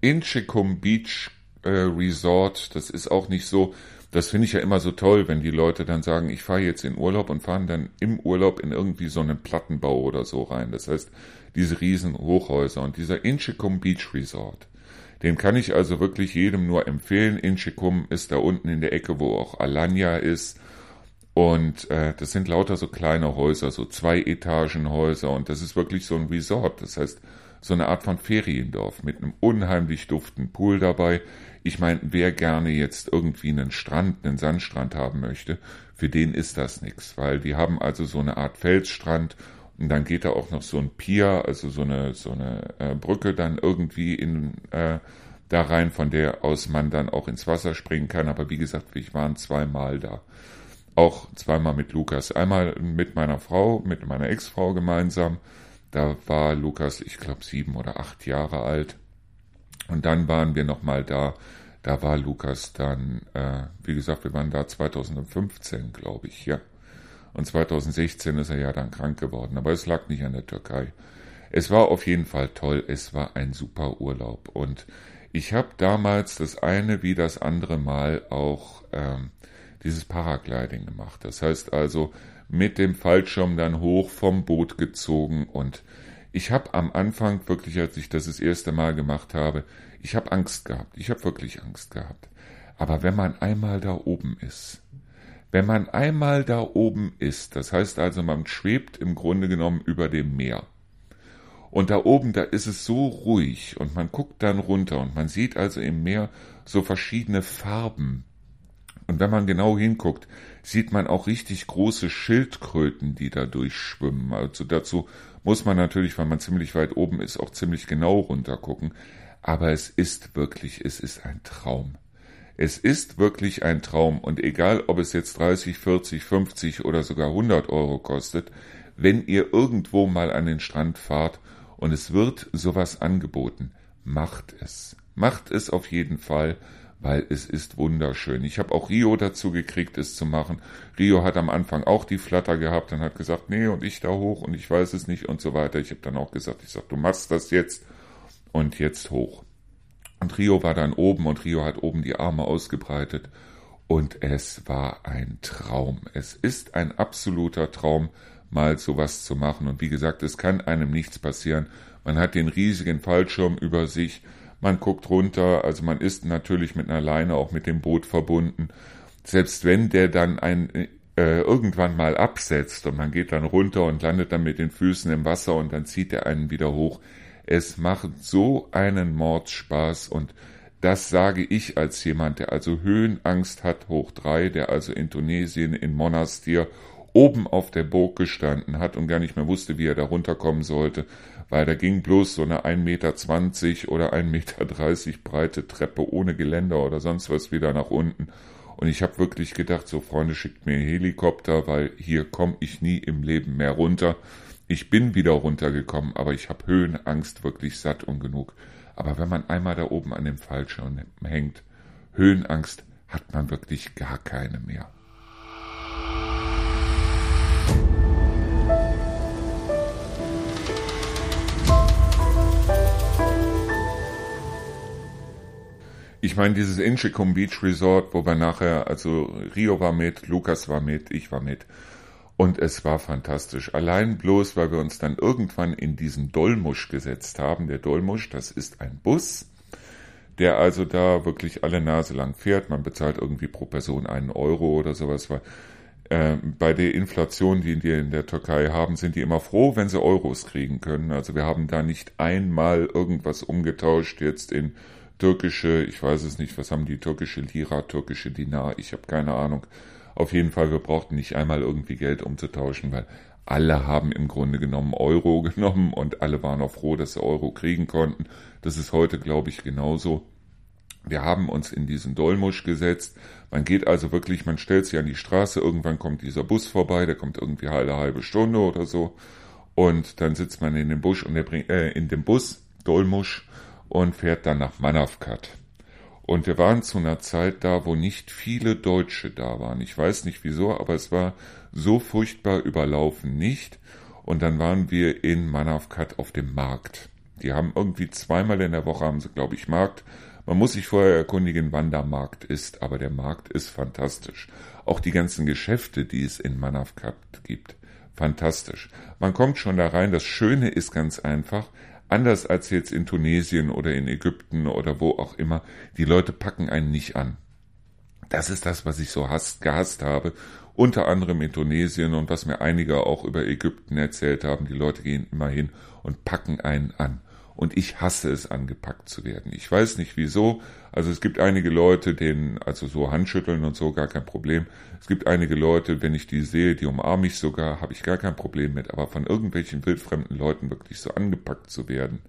Inchikum Beach äh, Resort. Das ist auch nicht so, das finde ich ja immer so toll, wenn die Leute dann sagen, ich fahre jetzt in Urlaub und fahren dann im Urlaub in irgendwie so einen Plattenbau oder so rein. Das heißt, diese riesen Hochhäuser und dieser Inchikum Beach Resort. Den kann ich also wirklich jedem nur empfehlen. Inchikum ist da unten in der Ecke, wo auch Alanya ist und äh, das sind lauter so kleine Häuser, so zwei Etagenhäuser und das ist wirklich so ein Resort. Das heißt, so eine Art von Feriendorf mit einem unheimlich duftenden Pool dabei. Ich meine, wer gerne jetzt irgendwie einen Strand, einen Sandstrand haben möchte, für den ist das nichts, weil die haben also so eine Art Felsstrand und dann geht da auch noch so ein Pier, also so eine so eine äh, Brücke dann irgendwie in äh, da rein, von der aus man dann auch ins Wasser springen kann. Aber wie gesagt, wir waren zweimal da. Auch zweimal mit Lukas. Einmal mit meiner Frau, mit meiner Ex-Frau gemeinsam. Da war Lukas, ich glaube, sieben oder acht Jahre alt. Und dann waren wir nochmal da. Da war Lukas dann, äh, wie gesagt, wir waren da 2015, glaube ich, ja. Und 2016 ist er ja dann krank geworden. Aber es lag nicht an der Türkei. Es war auf jeden Fall toll. Es war ein super Urlaub. Und ich habe damals das eine wie das andere Mal auch ähm, dieses Paragliding gemacht. Das heißt also mit dem Fallschirm dann hoch vom Boot gezogen und ich habe am Anfang wirklich, als ich das das erste Mal gemacht habe, ich habe Angst gehabt. Ich habe wirklich Angst gehabt. Aber wenn man einmal da oben ist, wenn man einmal da oben ist, das heißt also, man schwebt im Grunde genommen über dem Meer. Und da oben, da ist es so ruhig und man guckt dann runter und man sieht also im Meer so verschiedene Farben und wenn man genau hinguckt, sieht man auch richtig große Schildkröten, die da durchschwimmen. Also dazu muss man natürlich, weil man ziemlich weit oben ist, auch ziemlich genau runtergucken. Aber es ist wirklich, es ist ein Traum. Es ist wirklich ein Traum und egal, ob es jetzt 30, 40, 50 oder sogar 100 Euro kostet, wenn ihr irgendwo mal an den Strand fahrt und es wird sowas angeboten, macht es. Macht es auf jeden Fall, weil es ist wunderschön. Ich habe auch Rio dazu gekriegt, es zu machen. Rio hat am Anfang auch die Flatter gehabt und hat gesagt, nee, und ich da hoch und ich weiß es nicht und so weiter. Ich habe dann auch gesagt, ich sag, du machst das jetzt und jetzt hoch. Und Rio war dann oben und Rio hat oben die Arme ausgebreitet und es war ein Traum. Es ist ein absoluter Traum, mal sowas zu machen. Und wie gesagt, es kann einem nichts passieren. Man hat den riesigen Fallschirm über sich, man guckt runter, also man ist natürlich mit einer Leine auch mit dem Boot verbunden. Selbst wenn der dann ein äh, irgendwann mal absetzt und man geht dann runter und landet dann mit den Füßen im Wasser und dann zieht er einen wieder hoch, es macht so einen Mordspaß und das sage ich als jemand, der also Höhenangst hat, hoch drei, der also in Tunesien in Monastir oben auf der Burg gestanden hat und gar nicht mehr wusste, wie er da runterkommen sollte, weil da ging bloß so eine 1,20 Meter oder 1,30 Meter breite Treppe ohne Geländer oder sonst was wieder nach unten. Und ich habe wirklich gedacht, so Freunde, schickt mir einen Helikopter, weil hier komme ich nie im Leben mehr runter. Ich bin wieder runtergekommen, aber ich habe Höhenangst wirklich satt und genug. Aber wenn man einmal da oben an dem Fallschirm hängt, Höhenangst hat man wirklich gar keine mehr. Ich meine, dieses Inchikum Beach Resort, wo wir nachher, also Rio war mit, Lukas war mit, ich war mit. Und es war fantastisch. Allein bloß, weil wir uns dann irgendwann in diesen Dolmusch gesetzt haben. Der Dolmusch, das ist ein Bus, der also da wirklich alle Nase lang fährt. Man bezahlt irgendwie pro Person einen Euro oder sowas. Weil, äh, bei der Inflation, die die in der Türkei haben, sind die immer froh, wenn sie Euros kriegen können. Also wir haben da nicht einmal irgendwas umgetauscht jetzt in türkische, ich weiß es nicht, was haben die türkische Lira, türkische Dinar, ich habe keine Ahnung. Auf jeden Fall, wir brauchten nicht einmal irgendwie Geld umzutauschen, weil alle haben im Grunde genommen Euro genommen und alle waren auch froh, dass sie Euro kriegen konnten. Das ist heute, glaube ich, genauso. Wir haben uns in diesen Dolmusch gesetzt. Man geht also wirklich, man stellt sich an die Straße, irgendwann kommt dieser Bus vorbei, der kommt irgendwie eine halbe Stunde oder so. Und dann sitzt man in dem Busch und der bringt, äh, in dem Bus, Dolmusch, und fährt dann nach Manavgat. Und wir waren zu einer Zeit da, wo nicht viele Deutsche da waren. Ich weiß nicht wieso, aber es war so furchtbar überlaufen nicht. Und dann waren wir in Manavgat auf dem Markt. Die haben irgendwie zweimal in der Woche haben sie, glaube ich, Markt. Man muss sich vorher erkundigen, wann der Markt ist, aber der Markt ist fantastisch. Auch die ganzen Geschäfte, die es in Manavgat gibt, fantastisch. Man kommt schon da rein. Das Schöne ist ganz einfach, Anders als jetzt in Tunesien oder in Ägypten oder wo auch immer, die Leute packen einen nicht an. Das ist das, was ich so hasst, gehasst habe. Unter anderem in Tunesien und was mir einige auch über Ägypten erzählt haben. Die Leute gehen immer hin und packen einen an und ich hasse es, angepackt zu werden. Ich weiß nicht wieso. Also es gibt einige Leute, denen, also so Handschütteln und so, gar kein Problem. Es gibt einige Leute, wenn ich die sehe, die umarme ich sogar, habe ich gar kein Problem mit. Aber von irgendwelchen wildfremden Leuten wirklich so angepackt zu werden,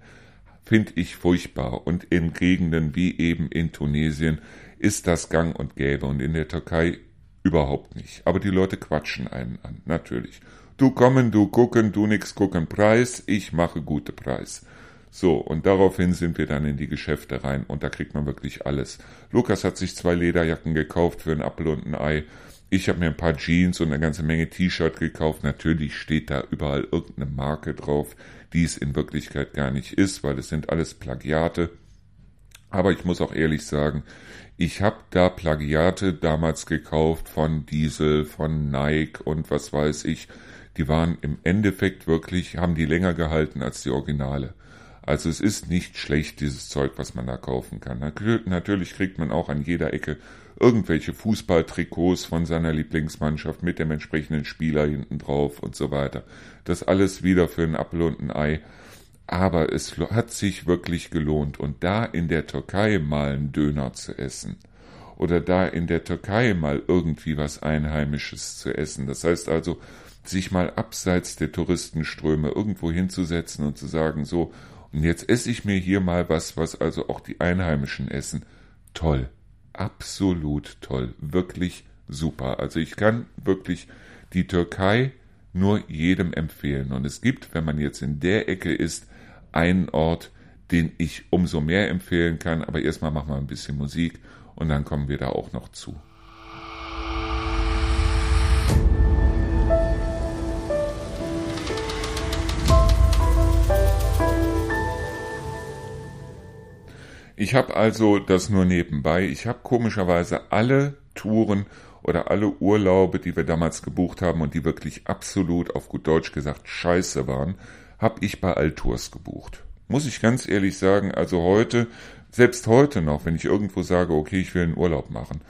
finde ich furchtbar. Und in Gegenden wie eben in Tunesien ist das gang und gäbe und in der Türkei überhaupt nicht. Aber die Leute quatschen einen an, natürlich. Du kommen, du gucken, du nix gucken, Preis, ich mache gute Preis. So, und daraufhin sind wir dann in die Geschäfte rein und da kriegt man wirklich alles. Lukas hat sich zwei Lederjacken gekauft für ein Apfel und ein Ei. Ich habe mir ein paar Jeans und eine ganze Menge T-Shirt gekauft. Natürlich steht da überall irgendeine Marke drauf, die es in Wirklichkeit gar nicht ist, weil es sind alles Plagiate. Aber ich muss auch ehrlich sagen, ich habe da Plagiate damals gekauft von Diesel, von Nike und was weiß ich. Die waren im Endeffekt wirklich, haben die länger gehalten als die Originale. Also es ist nicht schlecht, dieses Zeug, was man da kaufen kann. Natürlich kriegt man auch an jeder Ecke irgendwelche Fußballtrikots von seiner Lieblingsmannschaft mit dem entsprechenden Spieler hinten drauf und so weiter. Das alles wieder für ein Apfel und ein Ei. Aber es hat sich wirklich gelohnt. Und da in der Türkei mal einen Döner zu essen oder da in der Türkei mal irgendwie was Einheimisches zu essen. Das heißt also, sich mal abseits der Touristenströme irgendwo hinzusetzen und zu sagen, so, Und jetzt esse ich mir hier mal was, was also auch die Einheimischen essen. Toll. Absolut toll. Wirklich super. Also ich kann wirklich die Türkei nur jedem empfehlen. Und es gibt, wenn man jetzt in der Ecke ist, einen Ort, den ich umso mehr empfehlen kann. Aber erstmal machen wir ein bisschen Musik und dann kommen wir da auch noch zu. Ich habe also das nur nebenbei. Ich habe komischerweise alle Touren oder alle Urlaube, die wir damals gebucht haben und die wirklich absolut auf gut Deutsch gesagt scheiße waren, habe ich bei Altours gebucht. Muss ich ganz ehrlich sagen, also heute, selbst heute noch, wenn ich irgendwo sage, okay, ich will einen Urlaub machen,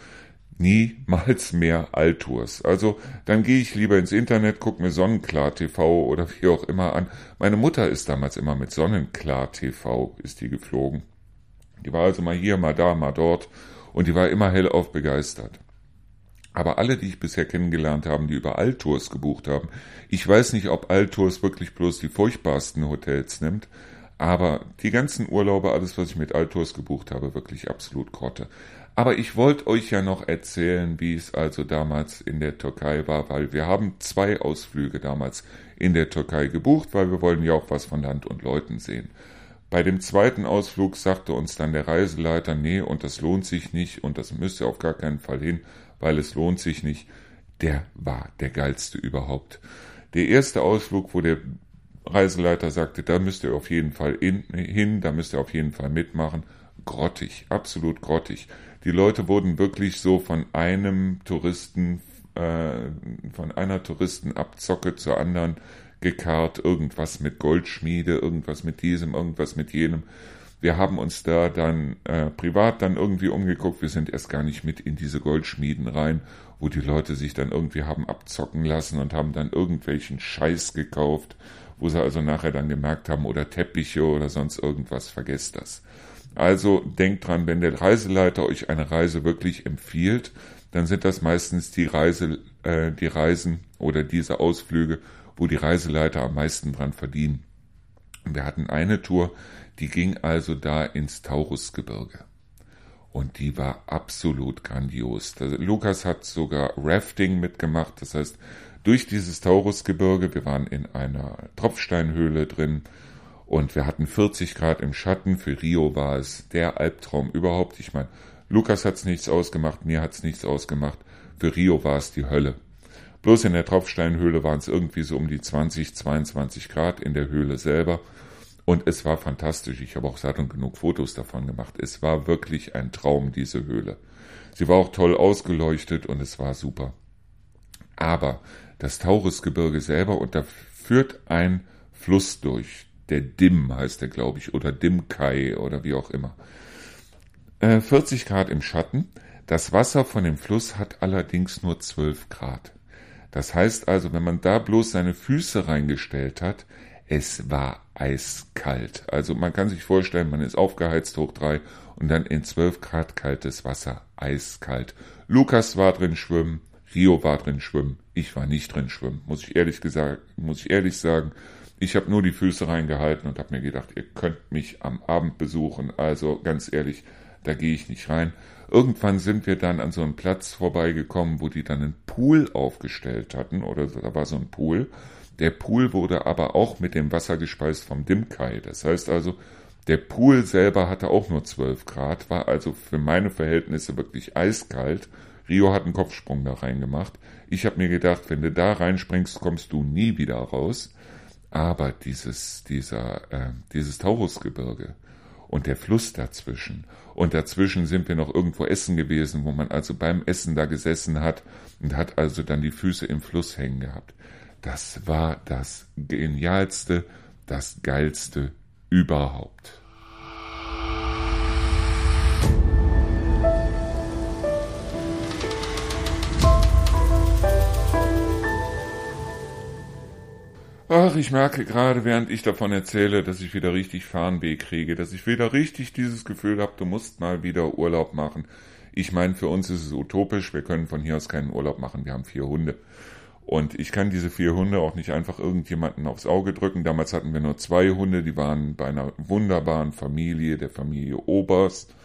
niemals mehr Altours. Also dann gehe ich lieber ins Internet, gucke mir Sonnenklar TV oder wie auch immer an. Meine Mutter ist damals immer mit Sonnenklar TV, ist die geflogen. Die war also mal hier, mal da, mal dort und die war immer hellauf begeistert. Aber alle, die ich bisher kennengelernt habe, die über Altours gebucht haben, ich weiß nicht, ob Altours wirklich bloß die furchtbarsten Hotels nimmt, aber die ganzen Urlaube, alles, was ich mit Altours gebucht habe, wirklich absolut Grotte. Aber ich wollte euch ja noch erzählen, wie es also damals in der Türkei war, weil wir haben zwei Ausflüge damals in der Türkei gebucht, weil wir wollen ja auch was von Land und Leuten sehen. Bei dem zweiten Ausflug sagte uns dann der Reiseleiter, nee, und das lohnt sich nicht und das müsst ihr auf gar keinen Fall hin, weil es lohnt sich nicht. Der war der geilste überhaupt. Der erste Ausflug, wo der Reiseleiter sagte, da müsst ihr auf jeden Fall in, hin, da müsst ihr auf jeden Fall mitmachen. Grottig, absolut grottig. Die Leute wurden wirklich so von einem Touristen, äh, von einer Touristenabzocke zur anderen gekarrt, irgendwas mit Goldschmiede, irgendwas mit diesem, irgendwas mit jenem. Wir haben uns da dann äh, privat dann irgendwie umgeguckt. Wir sind erst gar nicht mit in diese Goldschmieden rein, wo die Leute sich dann irgendwie haben abzocken lassen und haben dann irgendwelchen Scheiß gekauft, wo sie also nachher dann gemerkt haben, oder Teppiche oder sonst irgendwas, vergesst das. Also denkt dran, wenn der Reiseleiter euch eine Reise wirklich empfiehlt, dann sind das meistens die Reise, äh, die Reisen oder diese Ausflüge, wo die Reiseleiter am meisten dran verdienen. wir hatten eine Tour, die ging also da ins Taurusgebirge. Und die war absolut grandios. Lukas hat sogar Rafting mitgemacht, das heißt, durch dieses Taurusgebirge, wir waren in einer Tropfsteinhöhle drin und wir hatten 40 Grad im Schatten. Für Rio war es der Albtraum überhaupt. Ich meine, Lukas hat's nichts ausgemacht, mir hat's nichts ausgemacht. Für Rio war es die Hölle. Bloß in der Tropfsteinhöhle waren es irgendwie so um die 20, 22 Grad in der Höhle selber. Und es war fantastisch. Ich habe auch satt und genug Fotos davon gemacht. Es war wirklich ein Traum, diese Höhle. Sie war auch toll ausgeleuchtet und es war super. Aber das Taurusgebirge selber, und da führt ein Fluss durch. Der Dim heißt der, glaube ich, oder Dimkai oder wie auch immer. Äh, 40 Grad im Schatten. Das Wasser von dem Fluss hat allerdings nur 12 Grad. Das heißt also, wenn man da bloß seine Füße reingestellt hat, es war eiskalt. Also man kann sich vorstellen, man ist aufgeheizt hoch drei und dann in zwölf Grad kaltes Wasser, eiskalt. Lukas war drin schwimmen, Rio war drin schwimmen, ich war nicht drin schwimmen, muss ich ehrlich gesagt, muss ich ehrlich sagen. Ich habe nur die Füße reingehalten und habe mir gedacht, ihr könnt mich am Abend besuchen. Also ganz ehrlich, da gehe ich nicht rein. Irgendwann sind wir dann an so einem Platz vorbeigekommen, wo die dann einen Pool aufgestellt hatten, oder da war so ein Pool. Der Pool wurde aber auch mit dem Wasser gespeist vom Dimkai. Das heißt also, der Pool selber hatte auch nur 12 Grad, war also für meine Verhältnisse wirklich eiskalt. Rio hat einen Kopfsprung da reingemacht. Ich habe mir gedacht, wenn du da reinspringst, kommst du nie wieder raus. Aber dieses, dieser, äh, dieses Taurusgebirge, und der Fluss dazwischen. Und dazwischen sind wir noch irgendwo essen gewesen, wo man also beim Essen da gesessen hat und hat also dann die Füße im Fluss hängen gehabt. Das war das Genialste, das Geilste überhaupt. Ach, ich merke gerade, während ich davon erzähle, dass ich wieder richtig Fahnenweh kriege, dass ich wieder richtig dieses Gefühl habe, du musst mal wieder Urlaub machen. Ich meine, für uns ist es utopisch, wir können von hier aus keinen Urlaub machen, wir haben vier Hunde. Und ich kann diese vier Hunde auch nicht einfach irgendjemanden aufs Auge drücken. Damals hatten wir nur zwei Hunde, die waren bei einer wunderbaren Familie, der Familie Oberst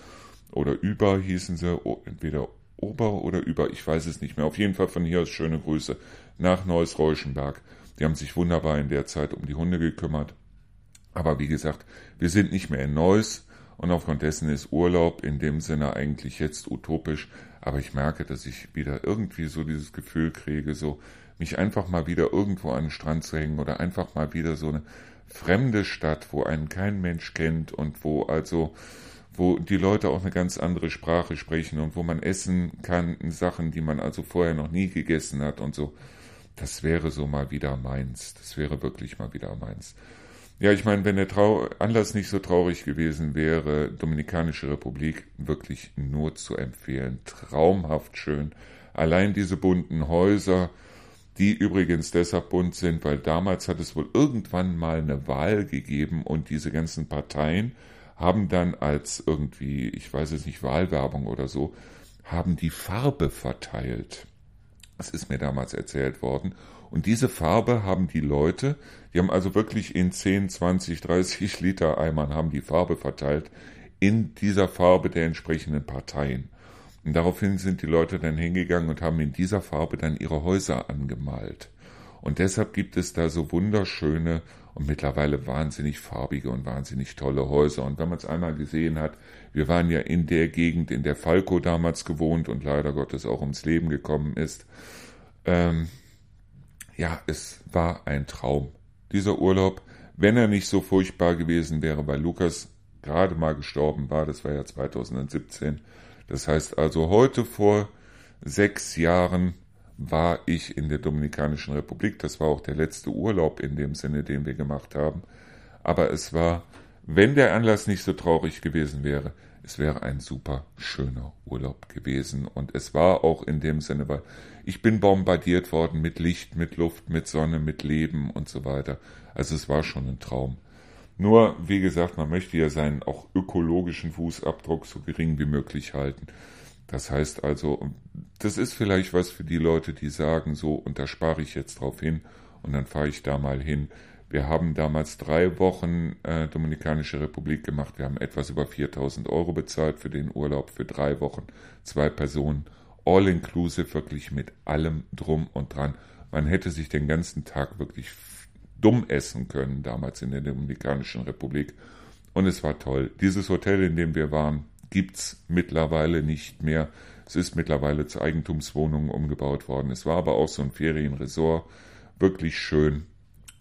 oder Über hießen sie, entweder Ober oder Über, ich weiß es nicht mehr. Auf jeden Fall von hier aus schöne Grüße nach Neuss-Reuschenberg. Die haben sich wunderbar in der Zeit um die Hunde gekümmert. Aber wie gesagt, wir sind nicht mehr in Neuss und aufgrund dessen ist Urlaub in dem Sinne eigentlich jetzt utopisch. Aber ich merke, dass ich wieder irgendwie so dieses Gefühl kriege, so mich einfach mal wieder irgendwo an den Strand zu hängen oder einfach mal wieder so eine fremde Stadt, wo einen kein Mensch kennt und wo also wo die Leute auch eine ganz andere Sprache sprechen und wo man essen kann, Sachen, die man also vorher noch nie gegessen hat und so. Das wäre so mal wieder meins. Das wäre wirklich mal wieder meins. Ja, ich meine, wenn der Trau Anlass nicht so traurig gewesen wäre, Dominikanische Republik wirklich nur zu empfehlen. Traumhaft schön. Allein diese bunten Häuser, die übrigens deshalb bunt sind, weil damals hat es wohl irgendwann mal eine Wahl gegeben und diese ganzen Parteien haben dann als irgendwie, ich weiß es nicht, Wahlwerbung oder so, haben die Farbe verteilt. Das ist mir damals erzählt worden. Und diese Farbe haben die Leute, die haben also wirklich in 10, 20, 30 Liter Eimern haben die Farbe verteilt in dieser Farbe der entsprechenden Parteien. Und daraufhin sind die Leute dann hingegangen und haben in dieser Farbe dann ihre Häuser angemalt. Und deshalb gibt es da so wunderschöne und mittlerweile wahnsinnig farbige und wahnsinnig tolle Häuser. Und wenn man es einmal gesehen hat, wir waren ja in der Gegend, in der Falco damals gewohnt und leider Gottes auch ums Leben gekommen ist. Ähm, ja, es war ein Traum. Dieser Urlaub, wenn er nicht so furchtbar gewesen wäre, weil Lukas gerade mal gestorben war, das war ja 2017, das heißt also, heute vor sechs Jahren war ich in der Dominikanischen Republik. Das war auch der letzte Urlaub in dem Sinne, den wir gemacht haben. Aber es war, wenn der Anlass nicht so traurig gewesen wäre, es wäre ein super schöner Urlaub gewesen. Und es war auch in dem Sinne, weil ich bin bombardiert worden mit Licht, mit Luft, mit Sonne, mit Leben und so weiter. Also es war schon ein Traum. Nur, wie gesagt, man möchte ja seinen auch ökologischen Fußabdruck so gering wie möglich halten. Das heißt also, das ist vielleicht was für die Leute, die sagen, so, und da spare ich jetzt drauf hin und dann fahre ich da mal hin. Wir haben damals drei Wochen äh, Dominikanische Republik gemacht. Wir haben etwas über 4000 Euro bezahlt für den Urlaub für drei Wochen, zwei Personen, all inclusive, wirklich mit allem drum und dran. Man hätte sich den ganzen Tag wirklich dumm essen können, damals in der Dominikanischen Republik. Und es war toll. Dieses Hotel, in dem wir waren, gibt's mittlerweile nicht mehr. Es ist mittlerweile zu Eigentumswohnungen umgebaut worden. Es war aber auch so ein Ferienresort. Wirklich schön.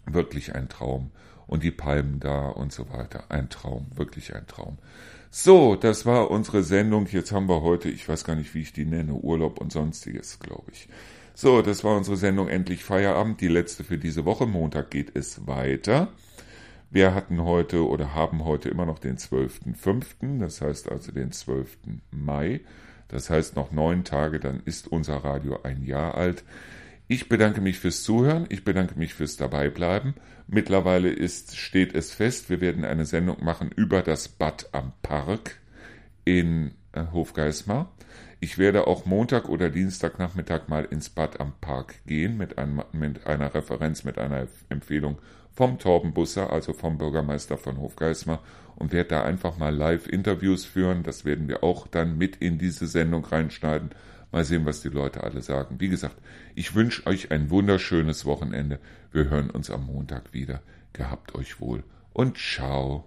Wirklich ein Traum. Und die Palmen da und so weiter. Ein Traum. Wirklich ein Traum. So, das war unsere Sendung. Jetzt haben wir heute, ich weiß gar nicht, wie ich die nenne, Urlaub und sonstiges, glaube ich. So, das war unsere Sendung Endlich Feierabend, die letzte für diese Woche. Montag geht es weiter. Wir hatten heute oder haben heute immer noch den 12.05., das heißt also den 12. Mai. Das heißt noch neun Tage, dann ist unser Radio ein Jahr alt. Ich bedanke mich fürs Zuhören, ich bedanke mich fürs Dabeibleiben. Mittlerweile ist, steht es fest, wir werden eine Sendung machen über das Bad am Park in äh, Hofgeismar. Ich werde auch Montag oder Dienstagnachmittag mal ins Bad am Park gehen mit, einem, mit einer Referenz, mit einer Empfehlung vom Torben Busser, also vom Bürgermeister von Hofgeismar und werde da einfach mal Live-Interviews führen. Das werden wir auch dann mit in diese Sendung reinschneiden. Mal sehen, was die Leute alle sagen. Wie gesagt, ich wünsche euch ein wunderschönes Wochenende. Wir hören uns am Montag wieder. Gehabt euch wohl und ciao.